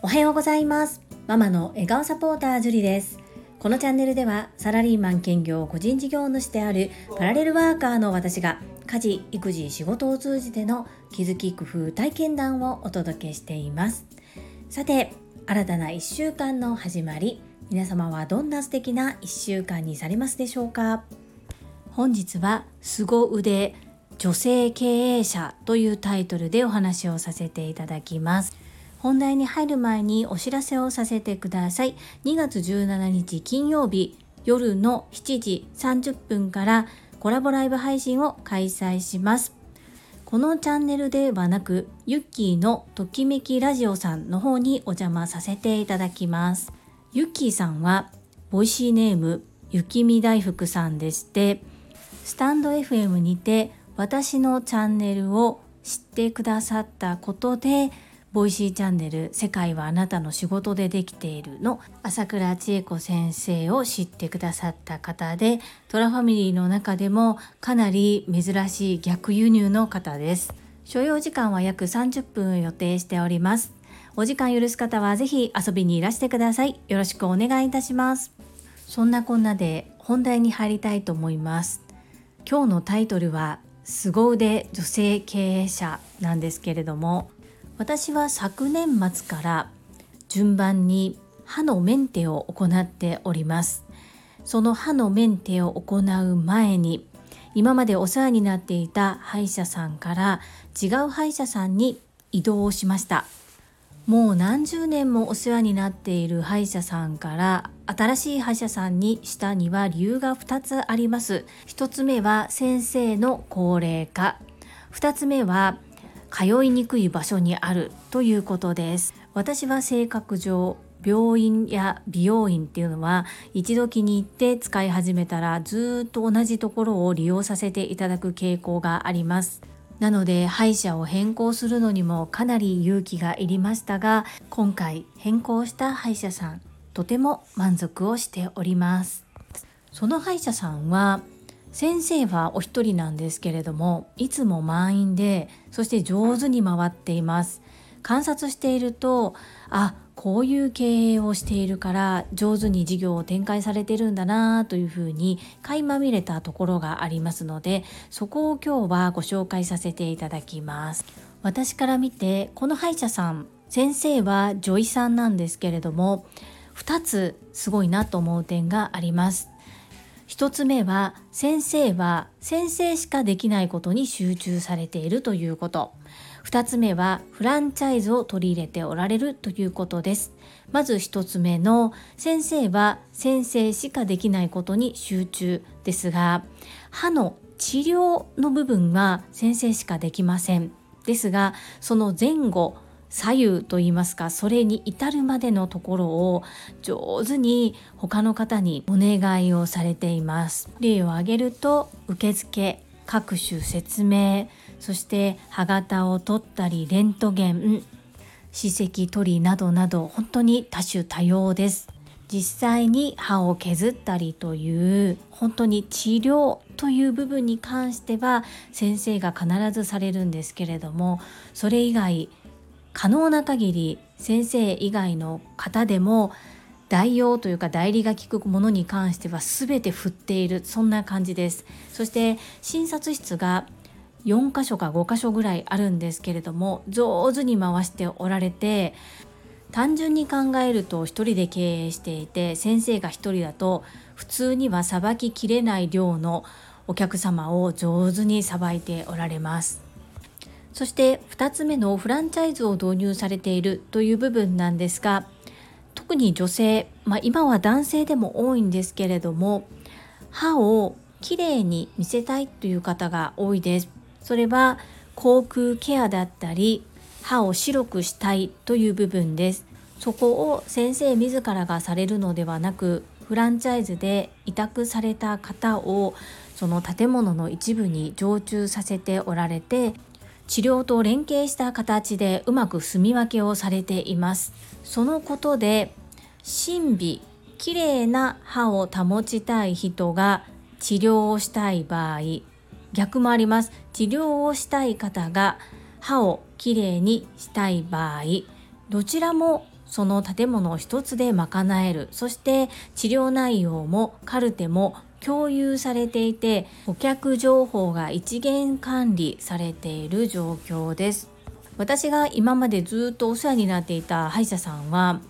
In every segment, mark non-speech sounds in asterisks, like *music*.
おはようございます。ママの笑顔サポータージュリです。このチャンネルではサラリーマン兼業個人事業主であるパラレルワーカーの私が家事育児仕事を通じての気づき工夫体験談をお届けしています。さて新たな1週間の始まり皆様はどんな素敵な1週間にされますでしょうか？本日は凄腕女性経営者というタイトルでお話をさせていただきます本題に入る前にお知らせをさせてください。2月17日金曜日夜の7時30分からコラボライブ配信を開催します。このチャンネルではなく、ユッキーのときめきラジオさんの方にお邪魔させていただきます。ユッキーさんは、ボイシーネーム、雪見大福さんでして、スタンド FM にて私のチャンネルを知ってくださったことで、ボイシーチャンネル「世界はあなたの仕事でできている」の。朝倉千恵子先生を知ってくださった方でトラファミリーの中でもかなり珍しい逆輸入の方です。所要時間は約30分予定しております。お時間許す方はぜひ遊びにいらしてください。よろしくお願いいたします。そんなこんなで本題に入りたいと思います。今日のタイトルは凄腕女性経営者なんですけれども私は昨年末から順番に歯のメンテを行っております。その歯のメンテを行う前に今までお世話になっていた歯医者さんから違う歯医者さんに移動をしました。もう何十年もお世話になっている歯医者さんから新しい歯医者さんにしたには理由が2つあります。1つ目は先生の高齢化。2つ目は通いにくい場所にあるということです。私は性格上病院や美容院っていうのは一度気に入って使い始めたらずっと同じところを利用させていただく傾向があります。なので歯医者を変更するのにもかなり勇気がいりましたが今回変更した歯医者さんとても満足をしております。その歯医者さんは先生はお一人なんですけれどもいつも満員でそして上手に回っています。観察しているとあこういう経営をしているから上手に事業を展開されてるんだなというふうに垣間見れたところがありますのでそこを今日はご紹介させていただきます。私から見てこの歯医者さん先生は女医さんなんですけれども2つすごいなと思う点があります。1つ目は先生は先生しかできないことに集中されているということ。2つ目はフランチャイズを取り入れておられるということです。まず1つ目の先生は先生しかできないことに集中ですが歯の治療の部分は先生しかできません。ですがその前後左右といいますかそれに至るまでのところを上手に他の方にお願いをされています。例を挙げると受付各種説明そして歯型を取ったりレントゲン歯石取りなどなど本当に多種多様です。実際に歯を削ったりという本当に治療という部分に関しては先生が必ずされるんですけれどもそれ以外可能な限り先生以外の方でも代用というか代理が効くものに関しては全て振っているそんな感じです。そして診察室が4箇所か5箇所ぐらいあるんですけれども上手に回しておられて単純に考えると1人で経営していて先生が1人だと普通にはさばききれない量のお客様を上手にさばいておられます。そして2つ目のフランチャイズを導入されているという部分なんですが特に女性、まあ、今は男性でも多いんですけれども歯をきれいに見せたいという方が多いです。それは口腔ケアだったり歯を白くしたいという部分です。そこを先生自らがされるのではなくフランチャイズで委託された方をその建物の一部に常駐させておられて治療と連携した形でうまく住み分けをされています。そのことで神秘きれいな歯を保ちたい人が治療をしたい場合逆もあります。治療をしたい方が歯をきれいにしたい場合どちらもその建物を一つで賄える。そして治療内容もカルテも共有されていて顧客情報が一元管理されている状況です。私が今までずっとお世話になっていた歯医者さんは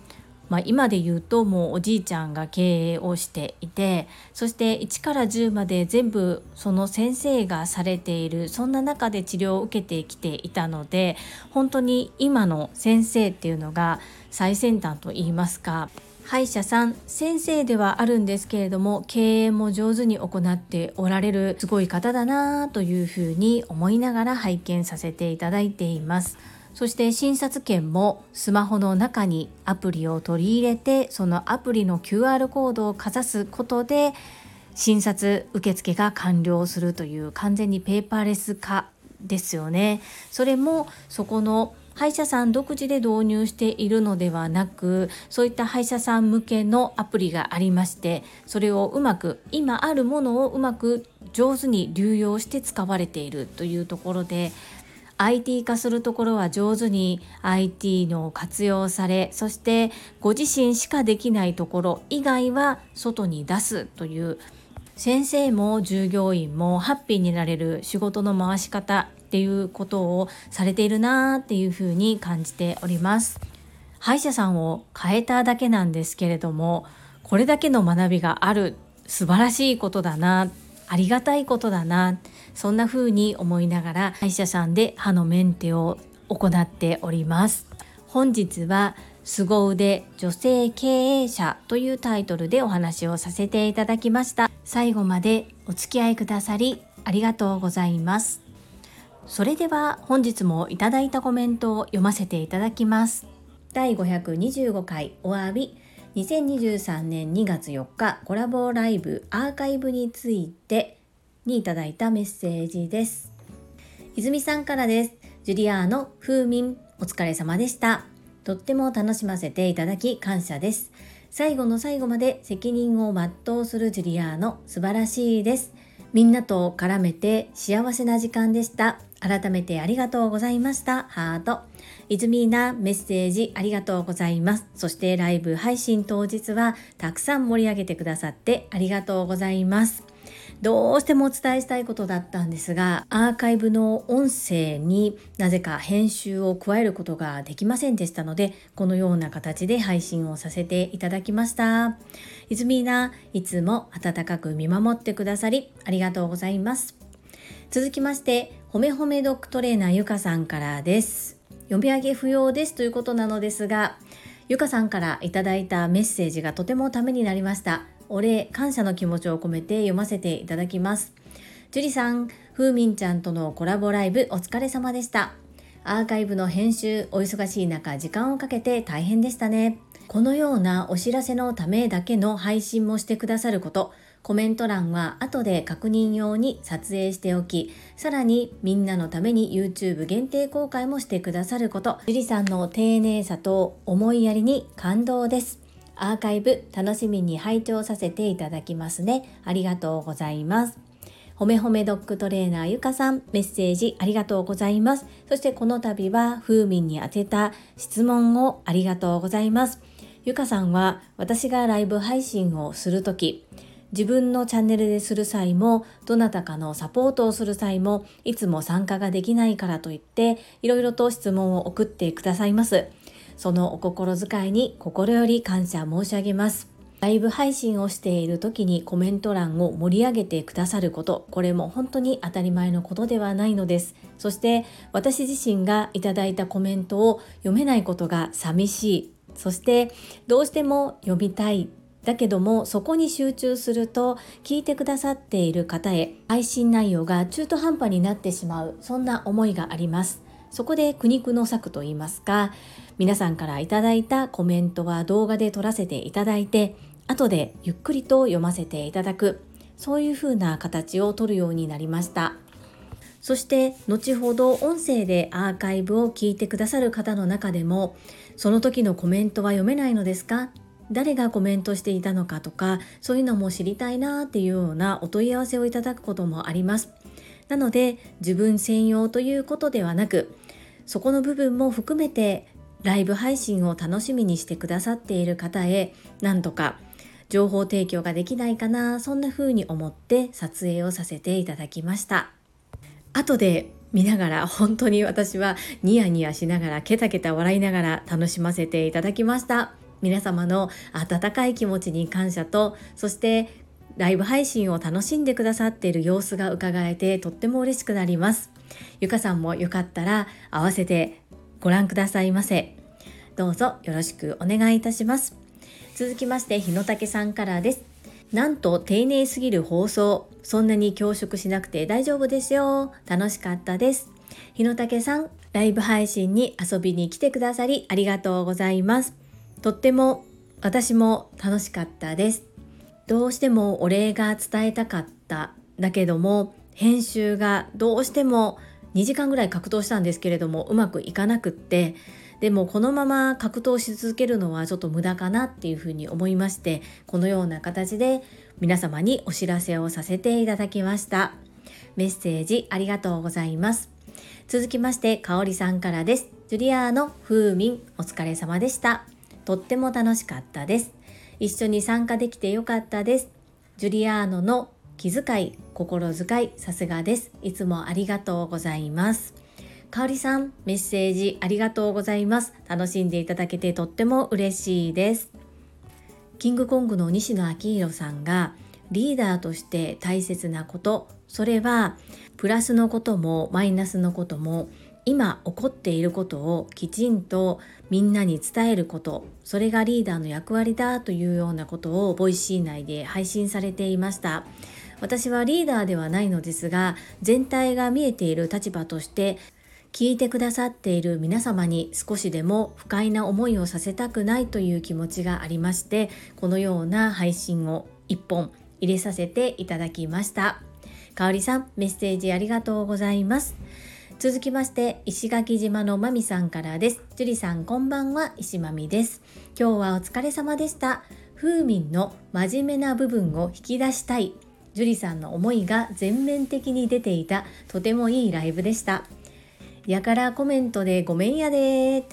まあ、今で言うともうおじいちゃんが経営をしていてそして1から10まで全部その先生がされているそんな中で治療を受けてきていたので本当に今の先生っていうのが最先端といいますか歯医者さん先生ではあるんですけれども経営も上手に行っておられるすごい方だなというふうに思いながら拝見させていただいています。そして診察券もスマホの中にアプリを取り入れてそのアプリの QR コードをかざすことで診察受付が完了するという完全にペーパーレス化ですよね。それもそこの歯医者さん独自で導入しているのではなくそういった歯医者さん向けのアプリがありましてそれをうまく今あるものをうまく上手に流用して使われているというところで IT 化するところは上手に IT の活用されそしてご自身しかできないところ以外は外に出すという先生も従業員もハッピーになれる仕事の回し方っていうことをされているなっていうふうに感じております。歯医者さんを変えただけなんですけれどもこれだけの学びがある素晴らしいことだなありがたいことだなそんな風に思いながら歯医者さんで歯のメンテを行っております。本日は凄腕女性経営者というタイトルでお話をさせていただきました。最後までお付き合いくださりありがとうございます。それでは本日もいただいたコメントを読ませていただきます第525回お詫び2023年2月4日コラボライブアーカイブについてにいただいたメッセージです。泉さんからです。ジュリアーノ風民お疲れ様でした。とっても楽しませていただき感謝です。最後の最後まで責任を全うするジュリアーノ素晴らしいです。みんなと絡めて幸せな時間でした。改めてありがとうございました。ハート。泉なメッセージありがとうございます。そしてライブ配信当日はたくさん盛り上げてくださってありがとうございます。どうしてもお伝えしたいことだったんですがアーカイブの音声になぜか編集を加えることができませんでしたのでこのような形で配信をさせていただきました。泉ないつも温かく見守ってくださりありがとうございます。続きましてほめほめドッグトレーナーゆかさんからです。読み上げ不要です。ということなのですがゆかさんからいただいたメッセージがとてもためになりました。お礼感謝の気持ちを込めて読ませていただきます。樹里さんふうみんちゃんとのコラボライブお疲れ様でした。アーカイブの編集お忙しい中時間をかけて大変でしたね。このようなお知らせのためだけの配信もしてくださることコメント欄は後で確認用に撮影しておき、さらにみんなのために YouTube 限定公開もしてくださること、樹里さんの丁寧さと思いやりに感動です。アーカイブ楽しみに拝聴させていただきますね。ありがとうございます。ほめほめドッグトレーナーゆかさん、メッセージありがとうございます。そしてこの度は、ふうみんに宛てた質問をありがとうございます。ゆかさんは、私がライブ配信をするとき、自分のチャンネルでする際も、どなたかのサポートをする際も、いつも参加ができないからといって、いろいろと質問を送ってくださいます。そのお心遣いに心より感謝申し上げます。ライブ配信をしている時にコメント欄を盛り上げてくださること、これも本当に当たり前のことではないのです。そして私自身がいただいたコメントを読めないことが寂しい。そしてどうしても読みたい。だけどもそこに集中すると聞いてくださっている方へ配信内容が中途半端になってしまうそんな思いがあります。そこで苦肉の策といいますか皆さんからいただいたコメントは動画で撮らせていただいて後でゆっくりと読ませていただくそういうふうな形をとるようになりました。そして後ほど音声でアーカイブを聞いてくださる方の中でもその時のコメントは読めないのですか？誰がコメントしていたのかとかそういうのも知りたいなっていうようなお問い合わせをいただくこともあります。なので自分専用ということではなくそこの部分も含めてライブ配信を楽しみにしてくださっている方へなんとか情報提供ができないかなそんな風に思って撮影をさせていただきました。後で見ながら本当に私はニヤニヤしながらケタケタ笑いながら楽しませていただきました。皆様の温かい気持ちに感謝とそしてライブ配信を楽しんでくださっている様子が伺えてとっても嬉しくなります。ゆかさんもよかったら合わせてご覧くださいませ。どうぞよろしくお願いいたします。続きまして日野武さんからです。なんと丁寧すぎる放送。そんなに恐縮しなくて大丈夫ですよ。楽しかったです。日野武さんライブ配信に遊びに来てくださりありがとうございます。とっても私も楽しかったです。どうしてもお礼が伝えたかった。だけども編集がどうしても2時間ぐらい格闘したんですけれどもうまくいかなくってでもこのまま格闘し続けるのはちょっと無駄かなっていうふうに思いましてこのような形で皆様にお知らせをさせていただきました。メッセージありがとうございます。続きましてかおりさんからです。ジュリアーノ風民お疲れ様でした。とっても楽しかったです。一緒に参加できてよかったです。ジュリアーノの気遣い、心遣い、さすがです。いつもありがとうございます。かおりさん、メッセージありがとうございます。楽しんでいただけてとっても嬉しいです。キングコングの西野昭弘さんがリーダーとして大切なこと、それはプラスのこともマイナスのことも今起こっていることをきちんとみんなに伝えることそれがリーダーの役割だというようなことをボイシー内で配信されていました。私はリーダーではないのですが全体が見えている立場として聞いてくださっている皆様に少しでも不快な思いをさせたくないという気持ちがありましてこのような配信を1本入れさせていただきました。かおりさんメッセージありがとうございます。続きまして石垣島のまみさんからです。樹里さんこんばんは石まみです。今日はお疲れ様でした。風民の真面目な部分を引き出したい。樹里さんの思いが全面的に出ていた。とてもいいライブでした。やからコメントでごめんやで。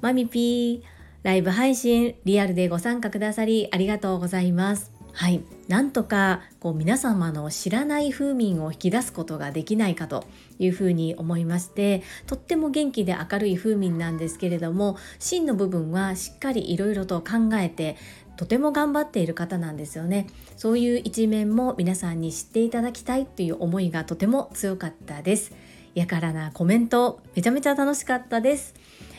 まみぴーライブ配信リアルでご参加くださりありがとうございます。はい。なんとかこう皆様の知らない風民を引き出すことができないかというふうに思いましてとっても元気で明るい風民なんですけれども真の部分はしっかりいろいろと考えてとても頑張っている方なんですよね。そういう一面も皆さんに知っていただきたいという思いがとても強かったです。やからなコメントめちゃめちゃ楽しかったです。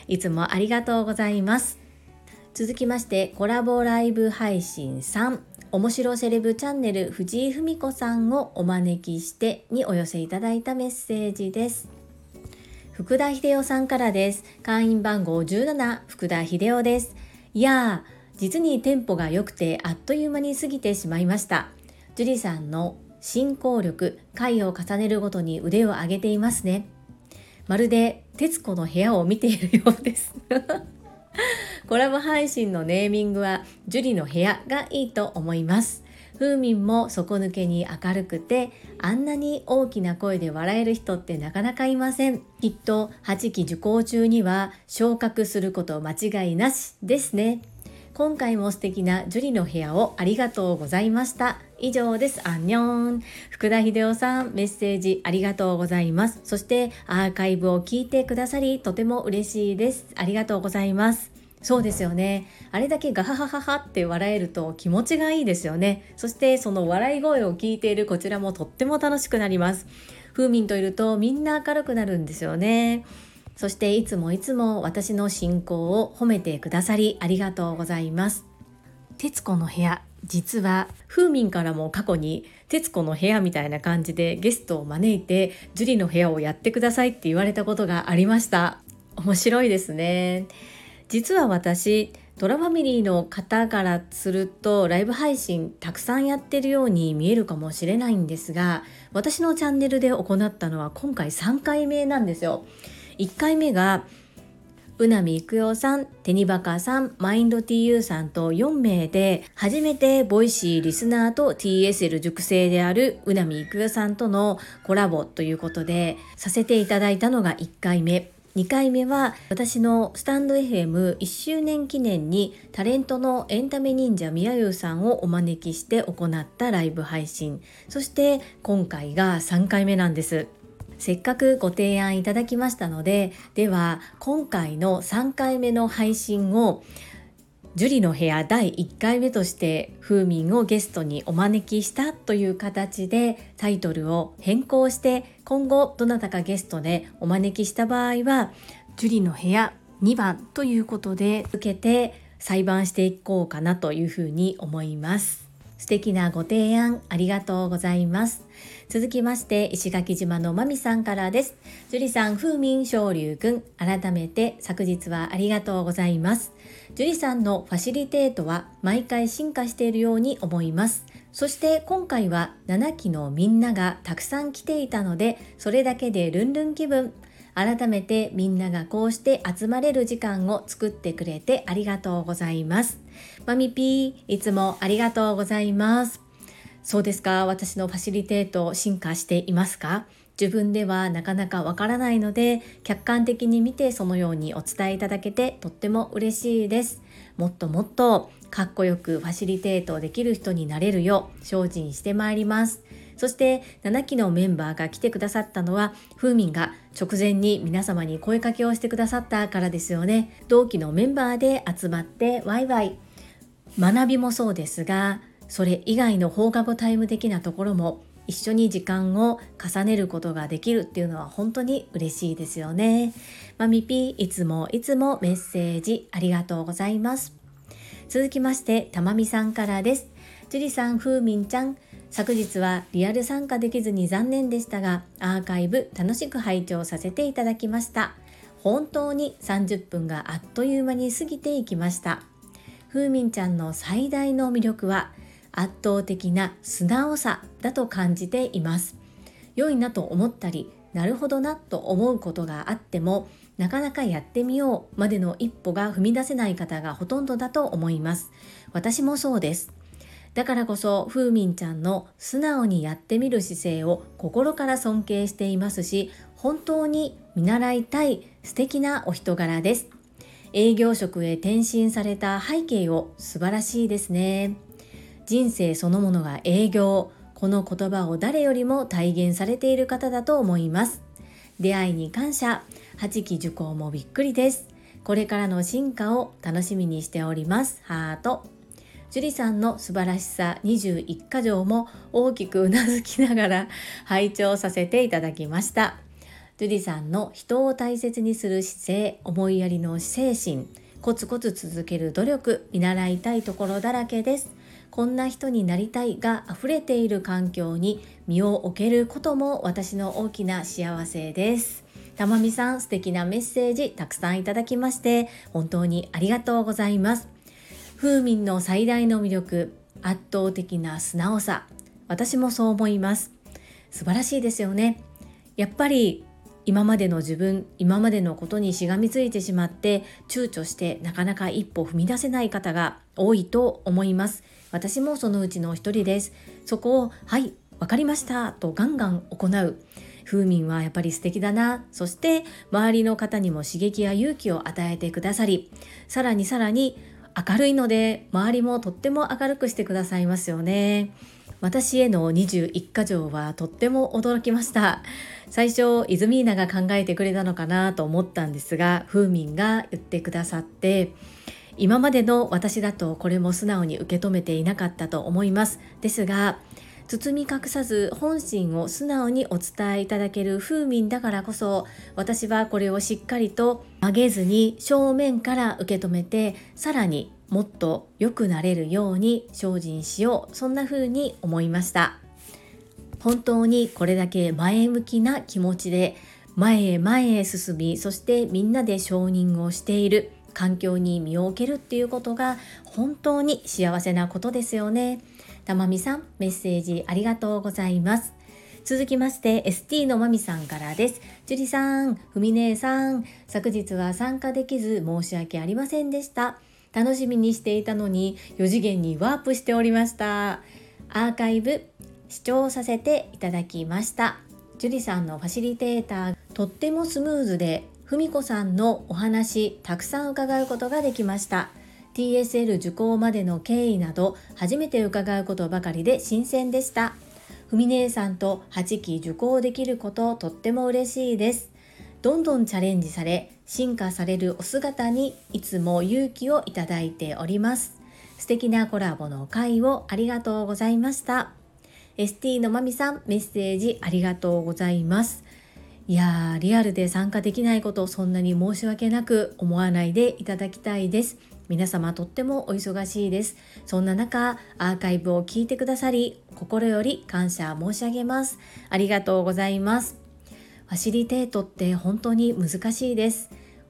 いつもありがとうございます。続きましてコラボライブ配信3面白セレブチャンネル藤井文子さんをお招きしてにお寄せいただいたメッセージです。福田秀夫さんからです。会員番号17福田秀夫です。いやー実にテンポが良くてあっという間に過ぎてしまいました。樹里さんの進行力回を重ねるごとに腕を上げていますね。まるで徹子の部屋を見ているようです。コラボ配信のネーミングはジュリの部屋がいいと思います。風民も底抜けに明るくてあんなに大きな声で笑える人ってなかなかいません。きっと8期受講中には昇格すること間違いなしですね。今回も素敵なジュリの部屋をありがとうございました。以上です。アンニョン。福田秀夫さんメッセージありがとうございます。そしてアーカイブを聞いてくださりとても嬉しいです。ありがとうございます。そうですよね。あれだけガハハハハって笑えると気持ちがいいですよね。そしてその笑い声を聞いているこちらもとっても楽しくなります。風民といるとみんな明るくなるんですよね。そしていつもいつも私の進行を褒めてくださりありがとうございます。徹子の部屋実は風民からも過去に「徹子の部屋」みたいな感じでゲストを招いて樹里の部屋をやってくださいって言われたことがありました。面白いですね。実は私トラファミリーの方からするとライブ配信たくさんやってるように見えるかもしれないんですが私のチャンネルで行ったのは今回3回目なんですよ。1回目がうなみいくよさん、テニバカさん、マインド TU さんと4名で初めてボイシーリスナーと TSL 熟成であるうなみいくよさんとのコラボということでさせていただいたのが1回目。2回目は私のスタンド FM1 周年記念にタレントのエンタメ忍者みやゆうさんをお招きして行ったライブ配信。そして今回が3回目なんです。せっかくご提案いただきましたのででは今回の3回目の配信を樹里の部屋第1回目として風民をゲストにお招きしたという形でタイトルを変更して今後どなたかゲストでお招きした場合は樹里の部屋2番ということで受けて裁判していこうかなというふうに思います。素敵なご提案ありがとうございます。続きまして石垣島のまみさんからです。樹里さん風民昇龍くん改めて昨日はありがとうございます。樹里さんのファシリテートは毎回進化しているように思います。そして今回は7期のみんながたくさん来ていたのでそれだけでルンルン気分。改めてみんながこうして集まれる時間を作ってくれてありがとうございます。マミピーいつもありがとうございます。そうですか。私のファシリテート進化していますか？自分ではなかなかわからないので客観的に見てそのようにお伝えいただけてとっても嬉しいです。もっともっとかっこよくファシリテートできる人になれるよう精進してまいります。そして7期のメンバーが来てくださったのはふーみんが直前に皆様に声かけをしてくださったからですよね。同期のメンバーで集まってワイワイ。学びもそうですがそれ以外の放課後タイム的なところも一緒に時間を重ねることができるっていうのは本当に嬉しいですよね。まみぴいつもいつもメッセージありがとうございます。続きまして、たまみさんからです。樹里さん、ふうみんちゃん、昨日はリアル参加できずに残念でしたが、アーカイブ楽しく拝聴させていただきました。本当に30分があっという間に過ぎていきました。ふうみんちゃんの最大の魅力は、圧倒的な素直さだと感じています。良いなと思ったりなるほどなと思うことがあってもなかなかやってみようまでの一歩が踏み出せない方がほとんどだと思います。私もそうです。だからこそふーみんちゃんの素直にやってみる姿勢を心から尊敬していますし本当に見習いたい素敵なお人柄です。営業職へ転身された背景を素晴らしいですね。人生そのものが営業。この言葉を誰よりも体現されている方だと思います。出会いに感謝。8期受講もびっくりです。これからの進化を楽しみにしております。ハート。樹里さんの素晴らしさ21箇条も大きくうなずきながら *laughs* 拝聴させていただきました。樹里さんの人を大切にする姿勢思いやりの精神コツコツ続ける努力見習いたいところだらけです。こんな人になりたいが溢れている環境に身を置けることも私の大きな幸せです。たまみさん素敵なメッセージたくさんいただきまして本当にありがとうございます。風民の最大の魅力圧倒的な素直さ私もそう思います素晴らしいですよねやっぱり今までの自分今までのことにしがみついてしまって躊躇してなかなか一歩踏み出せない方が多いと思います私もそのうちの一人です。そこをはい分かりましたとガンガン行う。風民はやっぱり素敵だな。そして周りの方にも刺激や勇気を与えてくださりさらにさらに明るいので周りもとっても明るくしてくださいますよね。私への21箇条はとっても驚きました。最初イズミーナが考えてくれたのかなと思ったんですが風民が言ってくださって今までの私だとこれも素直に受け止めていなかったと思います。ですが包み隠さず本心を素直にお伝えいただける風民だからこそ私はこれをしっかりと曲げずに正面から受け止めてさらにもっと良くなれるように精進しよう。そんな風に思いました。本当にこれだけ前向きな気持ちで前へ前へ進みそしてみんなで承認をしている。環境に身を置けるっていうことが本当に幸せなことですよね。たまみさん、メッセージありがとうございます。続きまして ST のまみさんからです。樹里さん、ふみ姉さん、昨日は参加できず申し訳ありませんでした。楽しみにしていたのに4次元にワープしておりました。アーカイブ視聴させていただきました。樹里さんのファシリテーターとってもスムーズでふみこさんのお話たくさん伺うことができました。TSL 受講までの経緯など初めて伺うことばかりで新鮮でした。ふみ姉さんと8期受講できることとっても嬉しいです。どんどんチャレンジされ進化されるお姿にいつも勇気をいただいております。素敵なコラボの会をありがとうございました。ST のまみさんメッセージありがとうございます。いやーリアルで参加できないことそんなに申し訳なく思わないでいただきたいです。皆様とってもお忙しいです。そんな中アーカイブを聞いてくださり心より感謝申し上げます。ありがとうございます。ファシリテートって本当に難しいです。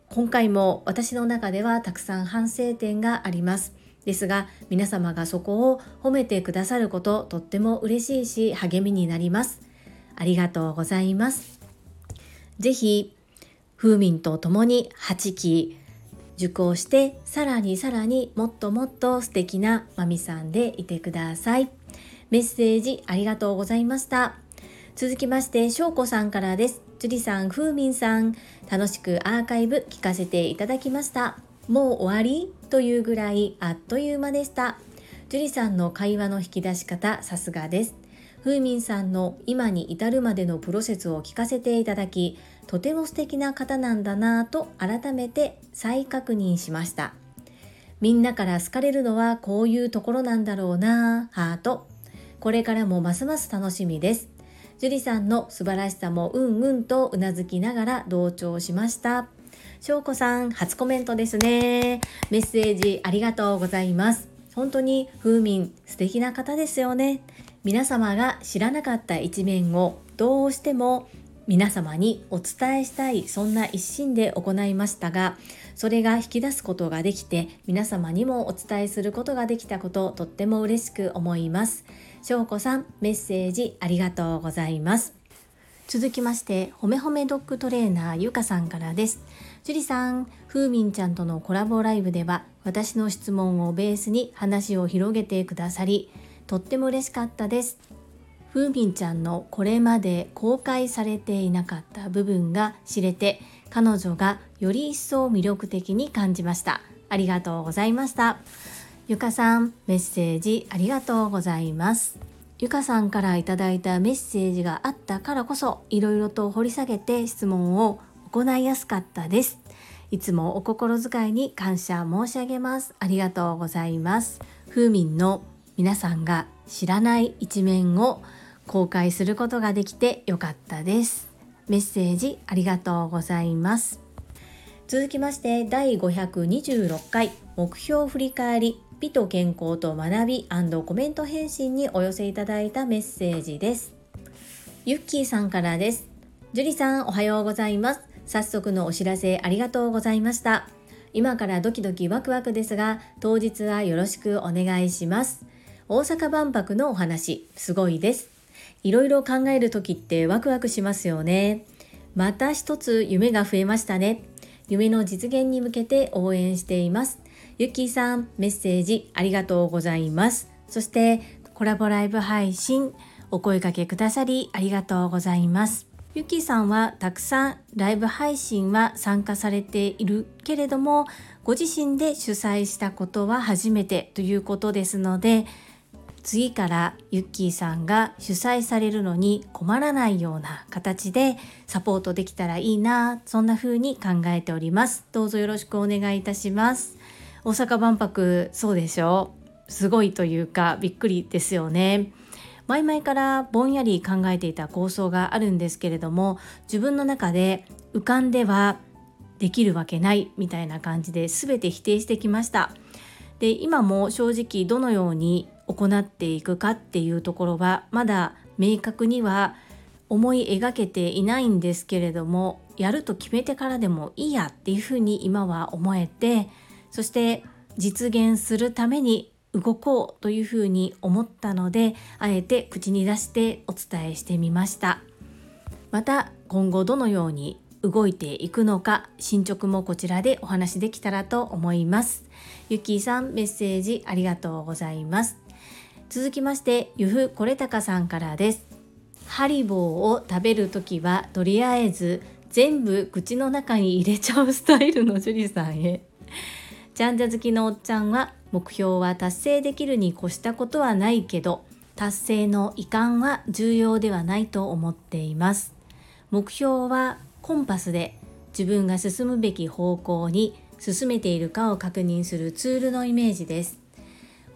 今回も私の中ではたくさん反省点があります。ですが皆様がそこを褒めてくださることとっても嬉しいし励みになります。ありがとうございます。ぜひ風民と共に8期受講してさらにさらにもっともっと素敵なまみさんでいてください。メッセージありがとうございました。続きましてしょうこさんからです。樹里さん風民さん楽しくアーカイブ聞かせていただきました。もう終わり？というぐらいあっという間でした。樹里さんの会話の引き出し方さすがです。ふうみんさんの今に至るまでのプロセスを聞かせていただきとても素敵な方なんだなぁと改めて再確認しました。みんなから好かれるのはこういうところなんだろうなぁハート。これからもますます楽しみです。樹里さんの素晴らしさもうんうんとうなずきながら同調しました。翔子さん初コメントですね。メッセージありがとうございます。本当に風民素敵な方ですよね。皆様が知らなかった一面をどうしても皆様にお伝えしたいそんな一心で行いましたがそれが引き出すことができて皆様にもお伝えすることができたこととっても嬉しく思います。翔子さんメッセージありがとうございます。続きましてほめほめドッグトレーナーゆかさんからです。樹里さんふうみんちゃんとのコラボライブでは私の質問をベースに話を広げてくださりとっても嬉しかったです。ふーみんちゃんのこれまで公開されていなかった部分が知れて彼女がより一層魅力的に感じました。ありがとうございました。ゆかさんメッセージありがとうございます。ゆかさんからいただいたメッセージがあったからこそいろいろと掘り下げて質問を行いやすかったです。いつもお心遣いに感謝申し上げます。ありがとうございます。ふーみんの皆さんが知らない一面を公開することができてよかったです。メッセージありがとうございます。続きまして第526回目標振り返り美と健康と学びコメント返信にお寄せいただいたメッセージです。ゆっきーさんからです。樹里さんおはようございます。早速のお知らせありがとうございました。今からドキドキワクワクですが当日はよろしくお願いします。大阪万博のお話、すごいです。いろいろ考える時ってワクワクしますよね。また一つ夢が増えましたね。夢の実現に向けて応援しています。ゆきーさん、メッセージありがとうございます。そしてコラボライブ配信お声かけくださりありがとうございます。ゆきさんはたくさんライブ配信は参加されているけれどもご自身で主催したことは初めてということですので次からユッキーさんが主催されるのに困らないような形でサポートできたらいいなそんな風に考えております。どうぞよろしくお願いいたします。大阪万博そうでしょうすごいというかびっくりですよね。前々からぼんやり考えていた構想があるんですけれども自分の中で浮かんではできるわけないみたいな感じで全て否定してきました。で今も正直どのように行っていくかっていうところはまだ明確には思い描けていないんですけれどもやると決めてからでもいいやっていうふうに今は思えてそして実現するために動こうというふうに思ったのであえて口に出してお伝えしてみました。また今後どのように動いていくのか進捗もこちらでお話できたらと思います。ゆきさんメッセージありがとうございます。続きましてゆふこれたかさんからです。ハリボーを食べるときはとりあえず全部口の中に入れちゃうスタイルの樹里さんへ。ちゃんじゃ好きのおっちゃんは目標は達成できるに越したことはないけど達成の遺憾は重要ではないと思っています。目標はコンパスで自分が進むべき方向に進めているかを確認するツールのイメージです。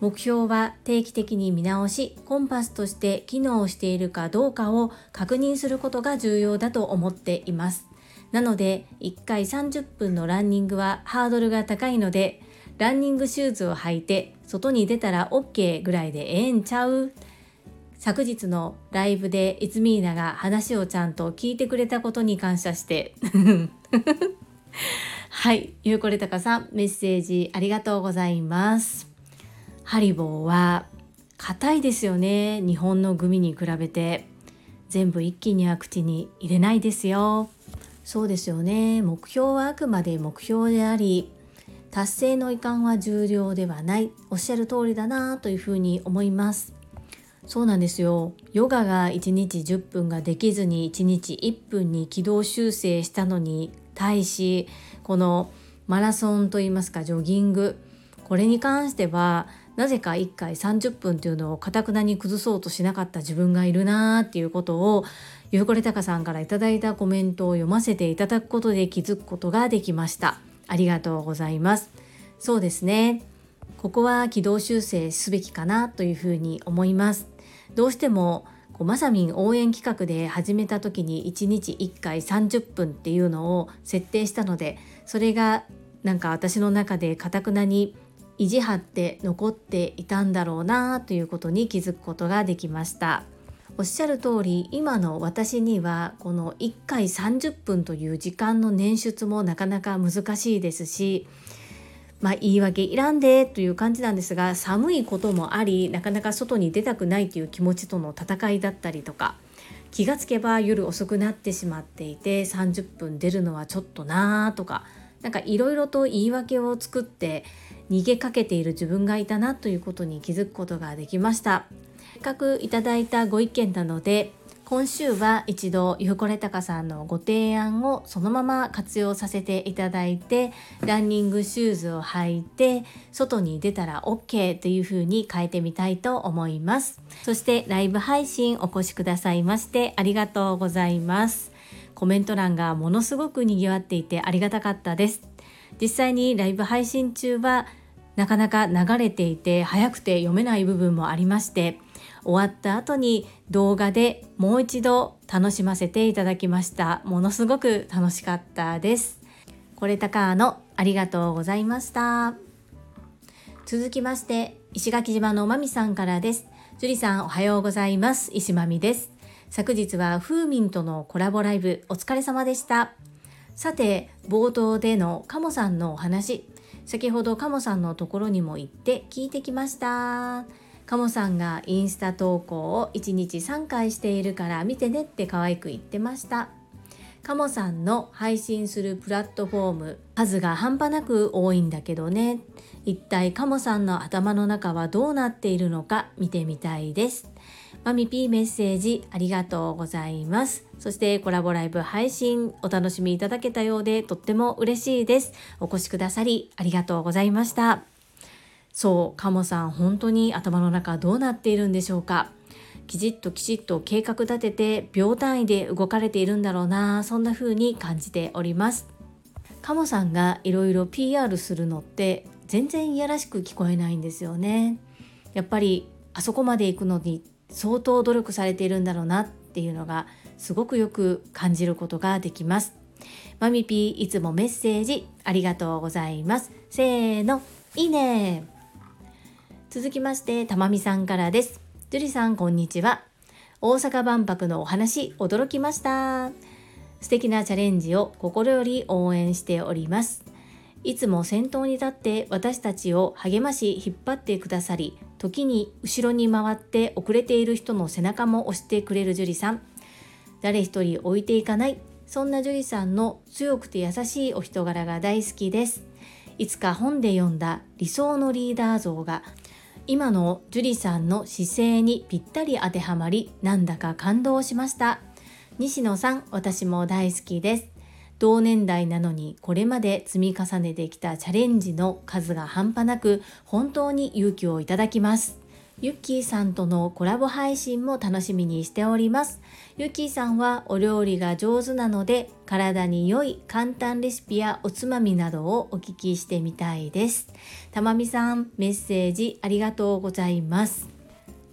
目標は定期的に見直しコンパスとして機能しているかどうかを確認することが重要だと思っています。なので1回30分のランニングはハードルが高いのでランニングシューズを履いて外に出たら OK ぐらいでええんちゃう？昨日のライブでいつみーなが話をちゃんと聞いてくれたことに感謝して。*laughs* はいゆうこれたかさんメッセージありがとうございます。ハリボーは硬いですよね。日本のグミに比べて。全部一気には口に入れないですよ。そうですよね。目標はあくまで目標であり達成の遺憾は重要ではない。おっしゃる通りだなというふうに思います。そうなんですよ。ヨガが1日10分ができずに1日1分に軌道修正したのに対しこのマラソンといいますかジョギングこれに関してはなぜか1回30分っていうのをかたくなに崩そうとしなかった自分がいるなーっていうことをゆうこれたかさんから頂いたコメントを読ませていただくことで気づくことができました。ありがとうございます。そうですね。ここは軌道修正すべきかなというふうに思います。どうしてもこうまさみん応援企画で始めた時に1日1回30分っていうのを設定したのでそれがなんか私の中でかたくなに意地張って残っていたんだろうなということに気づくことができました。おっしゃる通り今の私にはこの1回30分という時間の捻出もなかなか難しいですしまあ言い訳いらんでという感じなんですが寒いこともありなかなか外に出たくないという気持ちとの戦いだったりとか気がつけば夜遅くなってしまっていて30分出るのはちょっとなーとかなんかいろいろと言い訳を作って逃げかけている自分がいたなということに気づくことができました。せっかくいただいたご意見なので今週は一度ゆうこれたかさんのご提案をそのまま活用させていただいてランニングシューズを履いて外に出たら OK という風に変えてみたいと思います。そしてライブ配信お越しくださいましてありがとうございます。コメント欄がものすごく賑わっていてありがたかったです。実際にライブ配信中はなかなか流れていて早くて読めない部分もありまして終わった後に動画でもう一度楽しませていただきました。ものすごく楽しかったです。これたかのありがとうございました。続きまして石垣島のまみさんからです。樹里さんおはようございます。石まみです。昨日はフーミンとのコラボライブお疲れ様でした。さて冒頭でのカモさんのお話先ほどカモさんのところにも行って聞いてきました。カモさんがインスタ投稿を1日3回しているから見てねって可愛く言ってました。カモさんの配信するプラットフォーム数が半端なく多いんだけどね。一体カモさんの頭の中はどうなっているのか見てみたいです。マミピーメッセージありがとうございます。そしてコラボライブ配信お楽しみいただけたようでとっても嬉しいです。お越しくださりありがとうございました。そうカモさん本当に頭の中どうなっているんでしょうか。きちっときちっと計画立てて秒単位で動かれているんだろうな。そんな風に感じております。カモさんがいろいろ PR するのって全然いやらしく聞こえないんですよね。やっぱりあそこまで行くのに相当努力されているんだろうなっていうのがすごくよく感じることができます。マミピーいつもメッセージありがとうございます。せーのいいね。続きましてたまみさんからです。樹里さんこんにちは。大阪万博のお話驚きました。素敵なチャレンジを心より応援しております。いつも先頭に立って私たちを励まし引っ張ってくださり時に後ろに回って遅れている人の背中も押してくれる樹里さん。誰一人置いていかない。そんな樹里さんの強くて優しいお人柄が大好きです。いつか本で読んだ理想のリーダー像が今の樹里さんの姿勢にぴったり当てはまりなんだか感動しました。西野さん私も大好きです。同年代なのにこれまで積み重ねてきたチャレンジの数が半端なく本当に勇気をいただきます。ユッキーさんとのコラボ配信も楽しみにしております。ユッキーさんはお料理が上手なので体に良い簡単レシピやおつまみなどをお聞きしてみたいです。たまみさんメッセージありがとうございます。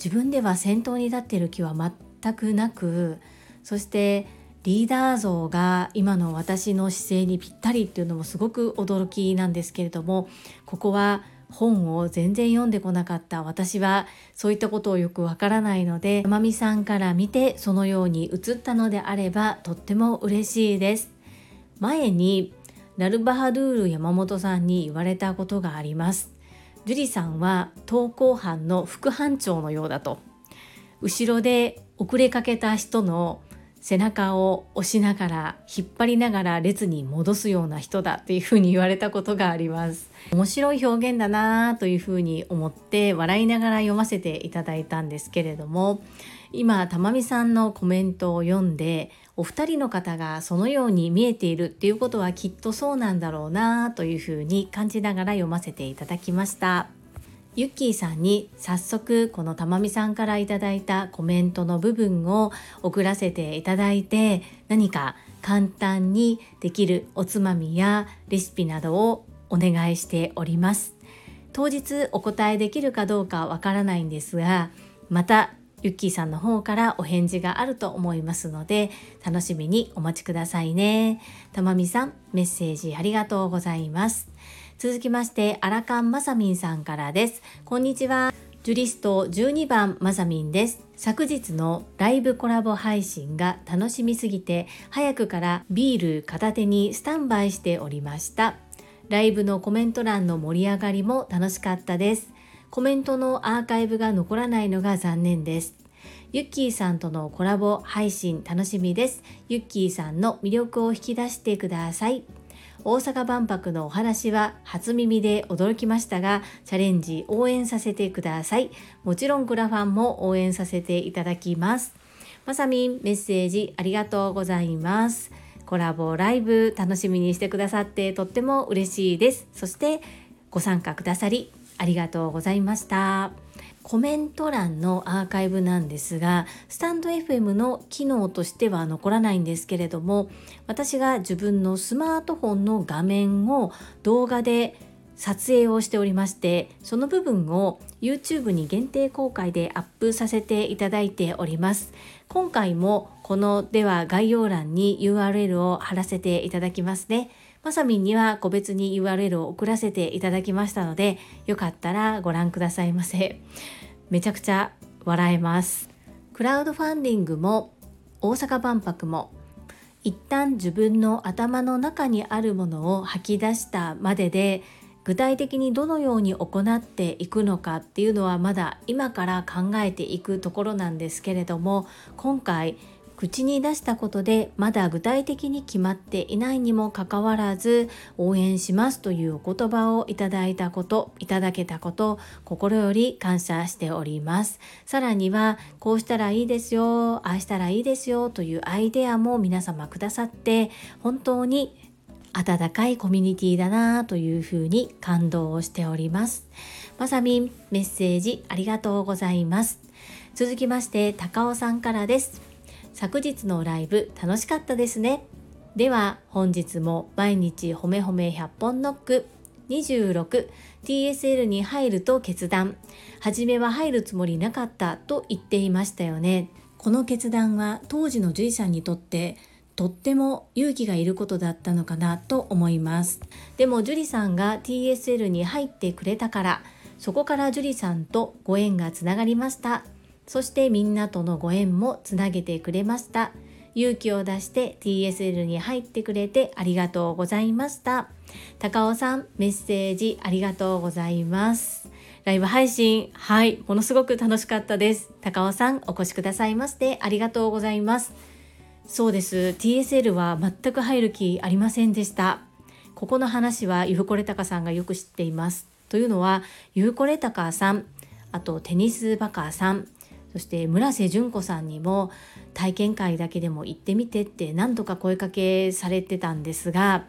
自分では先頭に立っている気は全くなくそしてリーダー像が今の私の姿勢にぴったりっていうのもすごく驚きなんですけれどもここは本を全然読んでこなかった。私はそういったことをよくわからないのでまみさんから見てそのように映ったのであればとっても嬉しいです。前にラルバハドゥール山本さんに言われたことがあります。ジュリさんは投稿班の副班長のようだと。後ろで遅れかけた人の背中を押しながら引っ張りながら列に戻すような人だっていうふうに言われたことがあります。面白い表現だなというふうに思って笑いながら読ませていただいたんですけれども今たまみさんのコメントを読んでお二人の方がそのように見えているっていうことはきっとそうなんだろうなというふうに感じながら読ませていただきました。ユッキーさんに早速このたまみさんからいただいたコメントの部分を送らせていただいて何か簡単にできるおつまみやレシピなどをお願いしております。当日お答えできるかどうかわからないんですがまたユッキーさんの方からお返事があると思いますので楽しみにお待ちくださいね。たまみさんメッセージありがとうございます。続きましてアラカンマサミンさんからです。こんにちは。ジュリスト12番マサミンです。昨日のライブコラボ配信が楽しみすぎて早くからビール片手にスタンバイしておりました。ライブのコメント欄の盛り上がりも楽しかったです。コメントのアーカイブが残らないのが残念です。ユッキーさんとのコラボ配信楽しみです。ユッキーさんの魅力を引き出してください。大阪万博のお話は初耳で驚きましたがチャレンジ応援させてください。もちろんクラファンも応援させていただきます。まさみんメッセージありがとうございます。コラボライブ楽しみにしてくださってとっても嬉しいです。そしてご参加くださりありがとうございました。コメント欄のアーカイブなんですがスタンド FM の機能としては残らないんですけれども私が自分のスマートフォンの画面を動画で撮影をしておりましてその部分を YouTube に限定公開でアップさせていただいております。今回もこのでは概要欄に URL を貼らせていただきますね。まさみんには個別に URL を送らせていただきましたので、よかったらご覧くださいませ。めちゃくちゃ笑えます。クラウドファンディングも大阪万博も一旦自分の頭の中にあるものを吐き出したまでで具体的にどのように行っていくのかっていうのはまだ今から考えていくところなんですけれども今回口に出したことでまだ具体的に決まっていないにもかかわらず応援しますというお言葉をいただいたこといただけたこと心より感謝しております。さらにはこうしたらいいですよああしたらいいですよというアイデアも皆様くださって本当に温かいコミュニティだなというふうに感動をしております。まさみんメッセージありがとうございます。続きまして高尾さんからです。昨日のライブ楽しかったですね。では本日も毎日ほめほめ100本ノック 26TSL に入ると決断。初めは入るつもりなかったと言っていましたよね。この決断は当時の獣医さんにとってとっても勇気がいることだったのかなと思います。でも樹里さんが TSL に入ってくれたからそこから樹里さんとご縁がつながりました。そしてみんなとのご縁もつなげてくれました。勇気を出して TSL に入ってくれてありがとうございました。高尾さんメッセージありがとうございます。ライブ配信はいものすごく楽しかったです。高尾さんお越しくださいましてありがとうございます。そうです。TSL は全く入る気ありませんでした。ここの話はゆうこれたかさんがよく知っています。というのはゆうこれたかさんあとテニスバカーさんそして村瀬純子さんにも体験会だけでも行ってみてって何度か声かけされてたんですが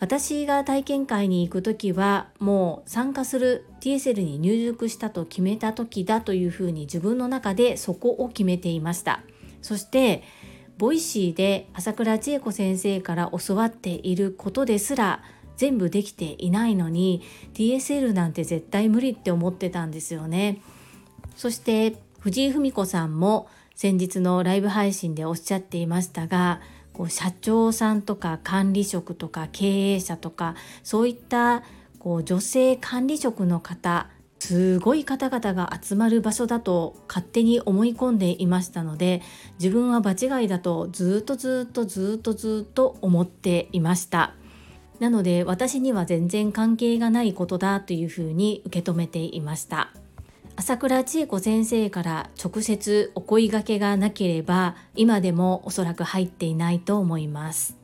私が体験会に行く時はもう参加する TSL に入塾したと決めた時だというふうに自分の中でそこを決めていました。そしてボイシーで朝倉千恵子先生から教わっていることですら全部できていないのに TSL なんて絶対無理って思ってたんですよね。そして藤井文子さんも先日のライブ配信でおっしゃっていましたがこう社長さんとか管理職とか経営者とかそういったこう女性管理職の方すごい方々が集まる場所だと勝手に思い込んでいましたので自分は場違いだとずっとずっとずっとずっと思っていました。なので私には全然関係がないことだというふうに受け止めていました。朝倉千恵子先生から直接お声がけがなければ今でもおそらく入っていないと思います。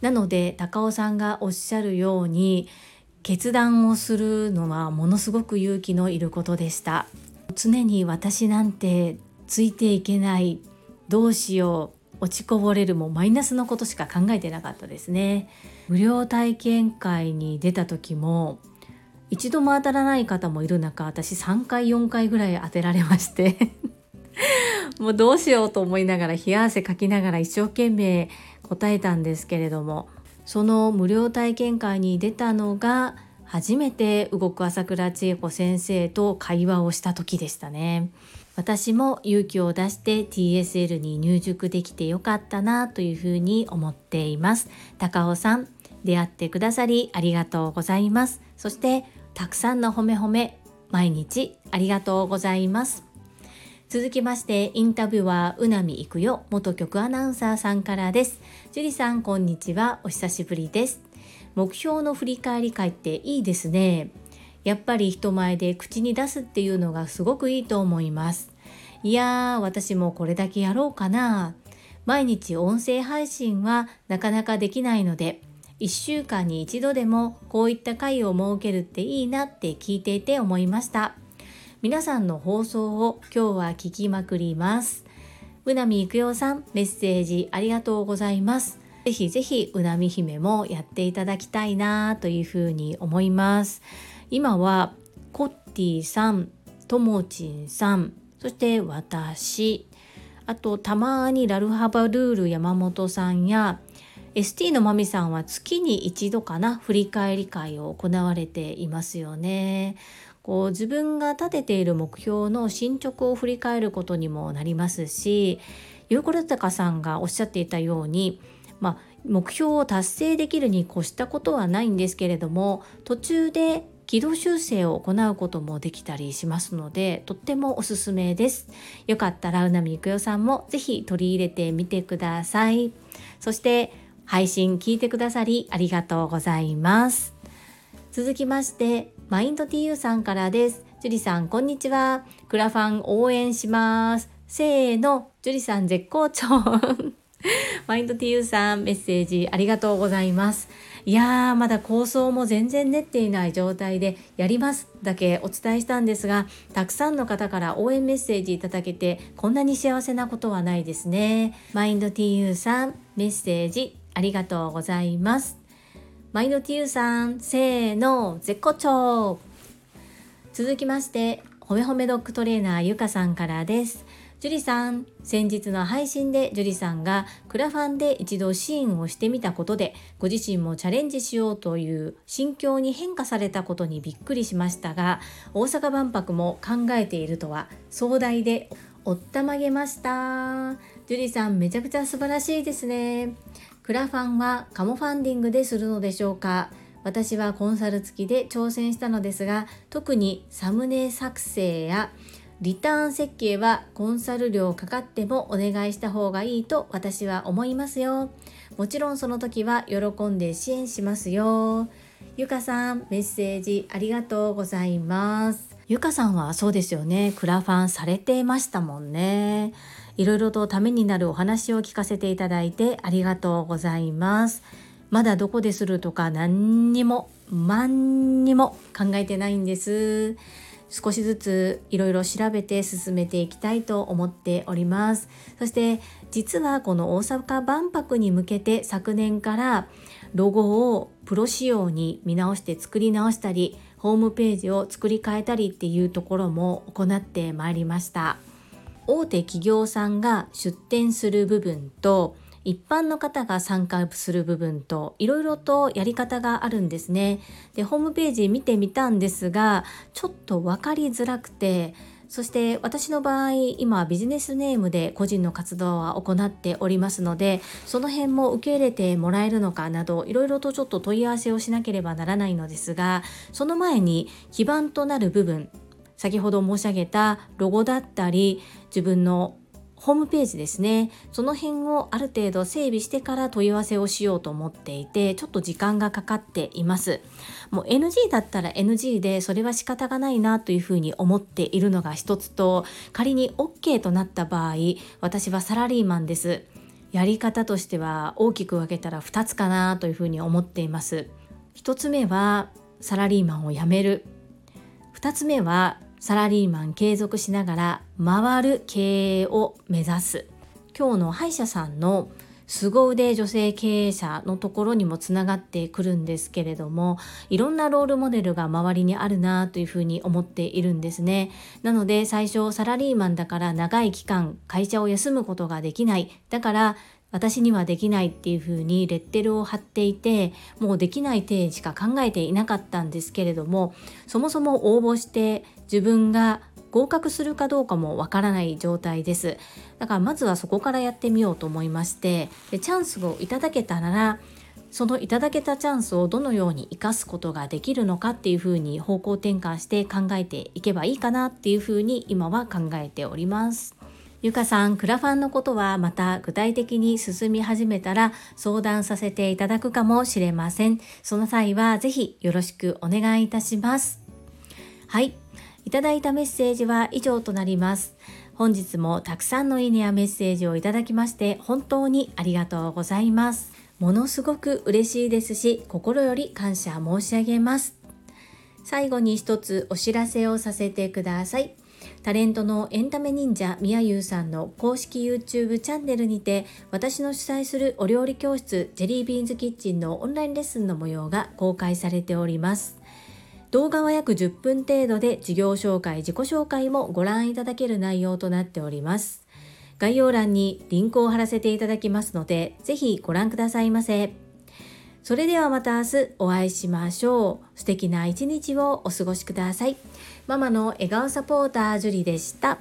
なので高尾さんがおっしゃるように決断をするのはものすごく勇気のいることでした。常に私なんてついていけないどうしよう落ちこぼれるもマイナスのことしか考えてなかったですね。無料体験会に出た時も一度も当たらない方もいる中私3回4回ぐらい当てられまして *laughs* もうどうしようと思いながら冷や汗かきながら一生懸命答えたんですけれどもその無料体験会に出たのが初めて動く朝倉千恵子先生と会話をした時でしたね。私も勇気を出して TSL に入塾できてよかったなというふうに思っています。高尾さん出会ってくださりありがとうございます。そしてたくさんの褒め褒め毎日ありがとうございます。続きましてインタビュアーうなみいくよ元局アナウンサーさんからです。樹里さんこんにちは。お久しぶりです。目標の振り返り会っていいですね。やっぱり人前で口に出すっていうのがすごくいいと思います。いやー私もこれだけやろうかな。毎日音声配信はなかなかできないので1週間に一度でもこういった会を設けるっていいなって聞いていて思いました皆さんの放送を今日は聞きまくります。うなみいくよさん、メッセージありがとうございます。ぜひぜひうなみ姫もやっていただきたいなというふうに思います。今はコッティさん、ともちんさん、そして私、あとたまにラルハバルール山本さんや ST のまみさんは月に一度かな振り返り会を行われていますよね。こう自分が立てている目標の進捗を振り返ることにもなりますしゆうころたかさんがおっしゃっていたように、まあ、目標を達成できるに越したことはないんですけれども途中で軌道修正を行うこともできたりしますのでとってもおすすめですよかったらうなみいくよさんもぜひ取り入れてみてくださいそして配信聞いてくださりありがとうございます続きましてマインド TU さんからです。ジュリさん、こんにちは。クラファン応援します。せーの、ジュリさん絶好調。*laughs* マインド TU さん、メッセージありがとうございます。いやー、まだ構想も全然練っていない状態で、やりますだけお伝えしたんですが、たくさんの方から応援メッセージいただけて、こんなに幸せなことはないですね。マインド TU さん、メッセージありがとうございます。マインドティーさん、せーの、絶好調続きまして、ほめほめドッグトレーナーゆかさんからです。ジュリさん、先日の配信でジュリさんがクラファンで一度支援をしてみたことで、ご自身もチャレンジしようという心境に変化されたことにびっくりしましたが、大阪万博も考えているとは壮大でおったまげました。ジュリさん、めちゃくちゃ素晴らしいですね。クラファンはカモファンディングでするのでしょうか？私はコンサル付きで挑戦したのですが特にサムネ作成やリターン設計はコンサル料かかってもお願いした方がいいと私は思いますよ。もちろんその時は喜んで支援しますよ。ゆかさんメッセージありがとうございます。ゆかさんはそうですよね。クラファンされてましたもんね。いろいろとためになるお話を聞かせていただいてありがとうございます。まだどこでするとか何にも何にも考えてないんです。少しずついろいろ調べて進めていきたいと思っておりますそして実はこの大阪万博に向けて昨年からロゴをプロ仕様に見直して作り直したりホームページを作り変えたりっていうところも行ってまいりました大手企業さんが出展する部分と一般の方が参加する部分といろいろとやり方があるんですね。でホームページ見てみたんですがちょっと分かりづらくてそして私の場合今ビジネスネームで個人の活動は行っておりますのでその辺も受け入れてもらえるのかなどいろいろとちょっと問い合わせをしなければならないのですがその前に基盤となる部分先ほど申し上げたロゴだったり自分のホームページですね。その辺をある程度整備してから問い合わせをしようと思っていてちょっと時間がかかっています。もう NG だったら NG でそれは仕方がないなというふうに思っているのが一つと仮に OK となった場合私はサラリーマンです。やり方としては大きく分けたら2つかなというふうに思っています。1つ目はサラリーマンを辞める。2つ目はサラリーマン継続しながら回る経営を目指す。今日の歯医者さんの凄腕女性経営者のところにもつながってくるんですけれどもいろんなロールモデルが周りにあるなというふうに思っているんですね。なので最初サラリーマンだから長い期間会社を休むことができない。だから私にはできないっていうふうにレッテルを貼っていてもうできない点しか考えていなかったんですけれどもそもそも応募して自分が合格するかどうかもわからない状態ですだからまずはそこからやってみようと思いましてでチャンスをいただけたならそのいただけたチャンスをどのように生かすことができるのかっていうふうに方向転換して考えていけばいいかなっていうふうに今は考えております。ゆかさん、クラファンのことはまた具体的に進み始めたら相談させていただくかもしれません。その際はぜひよろしくお願いいたします。はい。いただいたメッセージは以上となります。本日もたくさんのいいねやメッセージをいただきまして本当にありがとうございます。ものすごく嬉しいですし、心より感謝申し上げます。最後に一つお知らせをさせてください。タレントのエンタメ忍者みやゆうさんの公式 YouTube チャンネルにて私の主催するお料理教室ジェリービーンズキッチンのオンラインレッスンの模様が公開されております。動画は約10分程度で事業紹介自己紹介もご覧いただける内容となっております。概要欄にリンクを貼らせていただきますのでぜひご覧くださいませ。それではまた明日お会いしましょう。素敵な一日をお過ごしください。ママの笑顔サポータージュリでした。